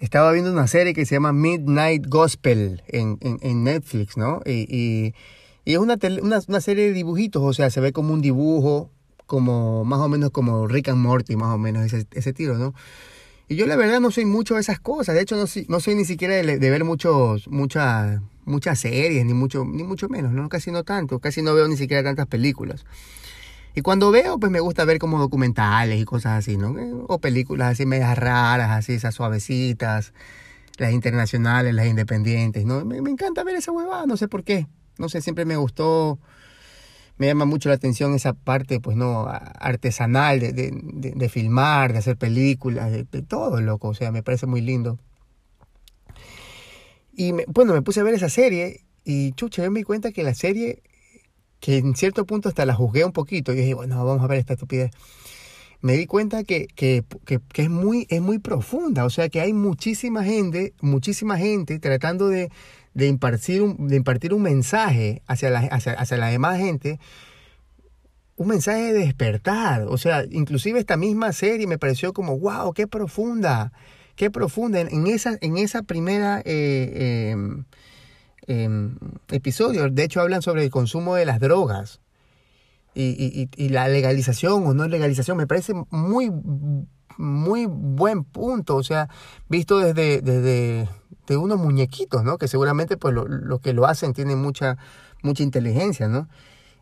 Estaba viendo una serie que se llama Midnight Gospel en, Netflix, ¿no? Y, es una, una, serie de dibujitos, o sea, se ve como un dibujo, como más o menos como Rick and Morty, más o menos ese, ese tiro, ¿no? Y yo la verdad no soy mucho de esas cosas, de hecho no no soy ni siquiera de, ver muchos, muchas, muchas series, ni mucho, ni mucho menos, ¿no? Casi no tanto, casi no veo ni siquiera tantas películas. Y cuando veo, pues me gusta ver como documentales y cosas así, ¿no? O películas así medias raras, así, esas suavecitas, las internacionales, las independientes, ¿no? Me, encanta ver esa huevada, no sé por qué. No sé, siempre me gustó, me llama mucho la atención esa parte, pues, ¿no? Artesanal de, de, de, filmar, de hacer películas, de, todo, loco. O sea, me parece muy lindo. Y bueno, me puse a ver esa serie y chucha, yo me di cuenta que la serie que en cierto punto hasta la juzgué un poquito. Y dije, bueno, vamos a ver esta estupidez. Me di cuenta que, que, que, es, muy, es muy profunda, o sea que hay muchísima gente, muchísima gente tratando de, de, impartir, un, de impartir un mensaje hacia la, hacia, hacia demás gente, un mensaje de despertar. O sea, inclusive esta misma serie me pareció como, wow, qué profunda, qué profunda. En, esa, en esa primera... Eh, em, Em, episodios, de hecho hablan sobre el consumo de las drogas y, la legalización o no legalización. Me parece muy, muy buen punto, o sea, visto desde, de unos muñequitos, ¿no? Que seguramente pues lo, que lo hacen tienen mucha, mucha inteligencia, ¿no?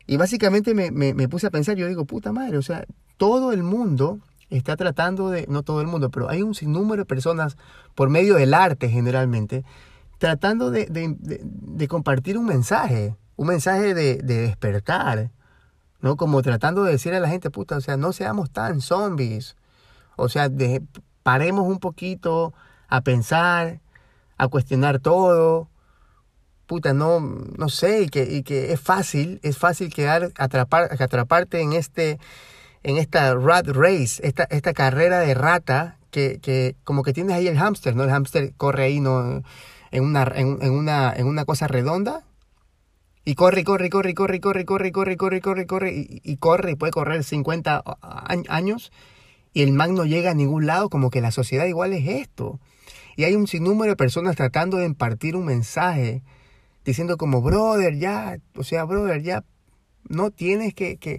Y básicamente me, me, puse a pensar, yo digo, puta madre, o sea, todo el mundo está tratando de, no todo el mundo, pero hay un sinnúmero de personas por medio del arte generalmente, tratando de, de, compartir un mensaje, un mensaje de, despertar, ¿no? Como tratando de decir a la gente, puta, o sea, no seamos tan zombies, o sea, paremos un poquito a pensar, a cuestionar todo, puta, no, no sé, y que, y que es fácil, es fácil quedar, atrapar, atraparte en este, en esta rat race, esta, esta carrera de rata, que, que como que tienes ahí el hámster, ¿no? El hámster corre ahí, no en una, en, una, en una cosa redonda y corre, corre, corre, corre, corre, corre, corre, corre, corre, corre, y, y corre, y puede correr 50 años, y el man no llega a ningún lado, como que la sociedad igual es esto. Y hay un sinnúmero de personas tratando de impartir un mensaje, diciendo como, brother, ya, o sea, brother, ya, no tienes que, que,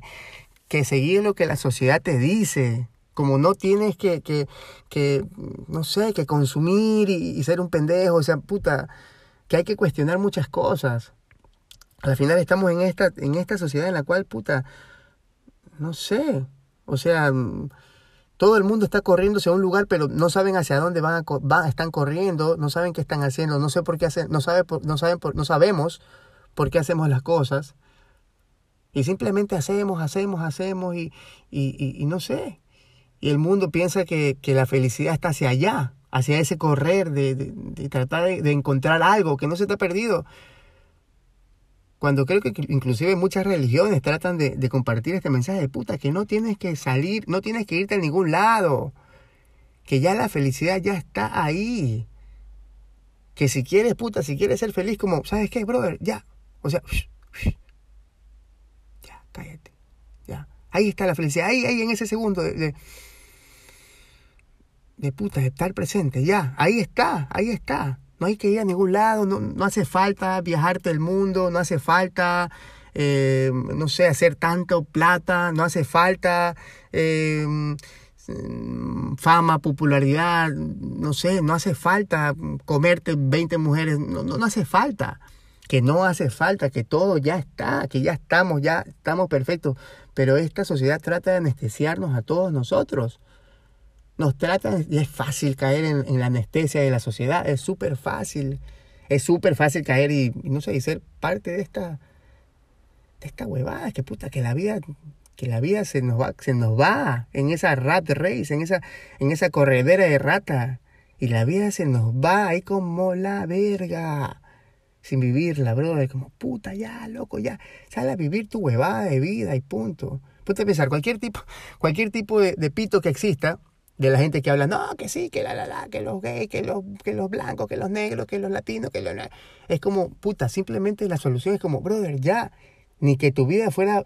que seguir lo que la sociedad te dice como no tienes que, que, que no sé, que consumir y, ser un pendejo, o sea, puta, que hay que cuestionar muchas cosas. Al final estamos en esta, en esta sociedad en la cual, puta, no sé, o sea, todo el mundo está corriendo hacia un lugar, pero no saben hacia dónde van, a, van están corriendo, no saben qué están haciendo, no sé por qué hacen, no sabe, no saben, no sabemos por qué hacemos las cosas. Y simplemente hacemos, hacemos, hacemos y, y, y no sé. Y el mundo piensa que, la felicidad está hacia allá, hacia ese correr de, tratar de, encontrar algo que no se te ha perdido. Cuando creo que inclusive muchas religiones tratan de, compartir este mensaje de puta, que no tienes que salir, no tienes que irte a ningún lado, que ya la felicidad ya está ahí. Que si quieres, puta, si quieres ser feliz, como, ¿sabes qué, brother? Ya. O sea, ya, cállate. Ya. Ahí está la felicidad, ahí, ahí en ese segundo de de puta, estar presente, ya, ahí está, ahí está. No hay que ir a ningún lado, no, no hace falta viajarte el mundo, no hace falta, eh, no sé, hacer tanto plata, no hace falta eh, fama, popularidad, no sé, no hace falta comerte 20 mujeres, no, no, no hace falta que no hace falta, que todo ya está, que ya estamos, ya estamos perfectos. Pero esta sociedad trata de anestesiarnos a todos nosotros nos tratan y es fácil caer en, la anestesia de la sociedad, es súper fácil, es súper fácil caer y, no sé, y ser parte de esta, de esta huevada, que puta, que la vida que la vida se nos va, se nos va en esa rat race, en esa, en esa corredera de rata. Y la vida se nos va ahí como la verga. Sin vivirla, brother. Como puta, ya, loco, ya. Sale a vivir tu huevada de vida y punto. Ponte pensar, cualquier tipo, cualquier tipo de pito que exista, de la gente que habla, no, que sí, que la, la, la, que los gays, que los, que los blancos, que los negros, que los latinos, que los... Es como, puta, simplemente la solución es como, brother, ya, ni que tu vida fuera,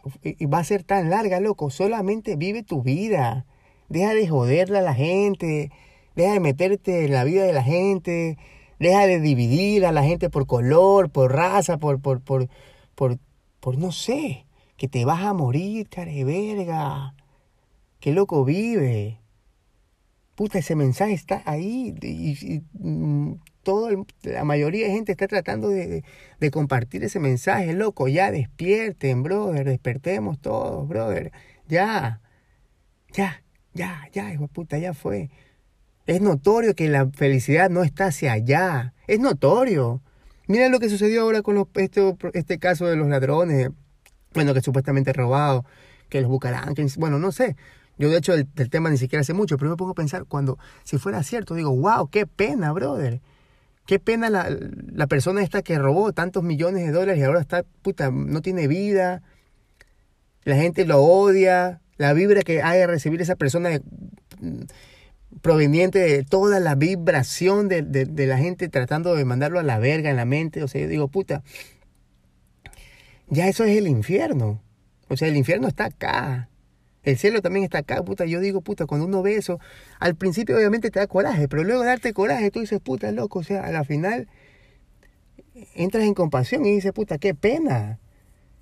va a ser tan larga, loco. Solamente vive tu vida. Deja de joderle a la gente. Deja de meterte en la vida de la gente. Deja de dividir a la gente por color, por raza, por, por, por, por, no sé. Que te vas a morir, de verga. Qué loco vive. Puta, ese mensaje está ahí. Y, mm, todo la mayoría de gente está tratando de, de, compartir ese mensaje, loco, ya despierten, brother, despertemos todos, brother, ya, ya, ya, ya, hijo puta, ya fue. Es notorio que la felicidad no está hacia allá, es notorio. Mira lo que sucedió ahora con los, este, este caso de los ladrones, bueno, que supuestamente robado, que los buscarán, bueno, no sé. Yo de hecho del, tema ni siquiera sé mucho, pero me pongo a pensar cuando, si fuera cierto, digo, wow, qué pena, brother Qué pena la, la, persona esta que robó tantos millones de dólares y ahora está, puta, no tiene vida. La gente lo odia. La vibra que hay de recibir esa persona mm, proveniente de toda la vibración de, de, la gente tratando de mandarlo a la verga en la mente. O sea, yo digo, puta, ya eso es el infierno. O sea, el infierno está acá. El cielo también está acá, puta. Yo digo, puta, cuando uno ve eso, al principio obviamente te da coraje, pero luego darte coraje, tú dices, puta, loco, o sea, a la final entras en compasión y dices, puta, qué pena.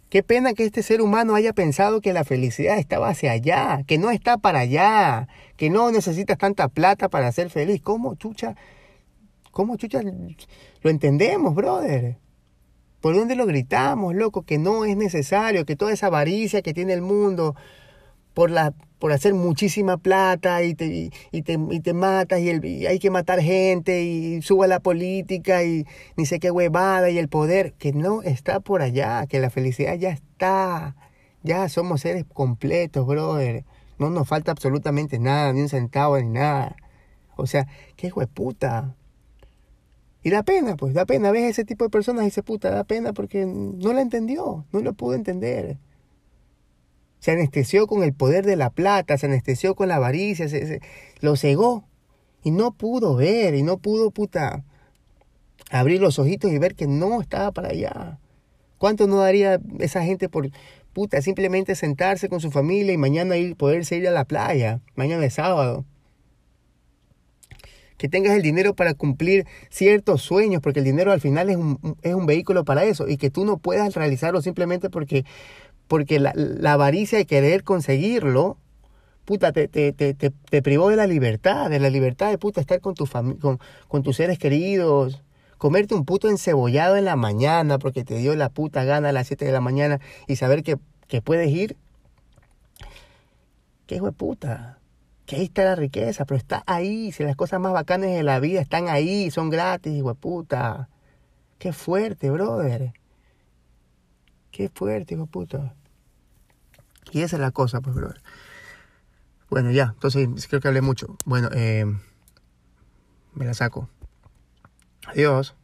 Qué pena que este ser humano haya pensado que la felicidad estaba hacia allá, que no está para allá, que no necesitas tanta plata para ser feliz. ¿Cómo, chucha? ¿Cómo, chucha? Lo entendemos, brother. ¿Por dónde lo gritamos, loco? Que no es necesario, que toda esa avaricia que tiene el mundo, por, la, por hacer muchísima plata y te, y, te, y te matas y, el, y hay que matar gente y suba la política y ni sé qué huevada y el poder, que no está por allá, que la felicidad ya está, ya somos seres completos, brother. No nos falta absolutamente nada, ni un centavo, ni nada. O sea, qué puta. Y da pena, pues, da pena. Ves ese tipo de personas y dice, puta, da pena porque no la entendió, no lo pudo entender se anestesió con el poder de la plata, se anestesió con la avaricia, se, lo cegó y no pudo ver y no pudo, puta, abrir los ojitos y ver que no estaba para allá. ¿Cuánto no daría esa gente por, puta, simplemente sentarse con su familia y mañana ir, poderse ir a la playa, mañana es sábado? Que tengas el dinero para cumplir ciertos sueños, porque el dinero al final es un, es un vehículo para eso, y que tú no puedas realizarlo simplemente porque porque la, la avaricia de querer conseguirlo, puta, te, te, te, te, privó de la libertad, de la libertad de puta estar con, tu con, con tus seres queridos, comerte un puto encebollado en la mañana porque te dio la puta gana a las 7 de la mañana y saber que, que puedes ir. ¿Qué hijo de puta? Que ahí está la riqueza, pero está ahí. Si las cosas más bacanas de la vida están ahí, son gratis, hijo de puta. Qué fuerte, brother. Qué fuerte, hijo de puta. Y esa es la cosa, pues, brother. Bueno, ya, entonces creo que hablé mucho. Bueno, eh, me la saco. Adiós.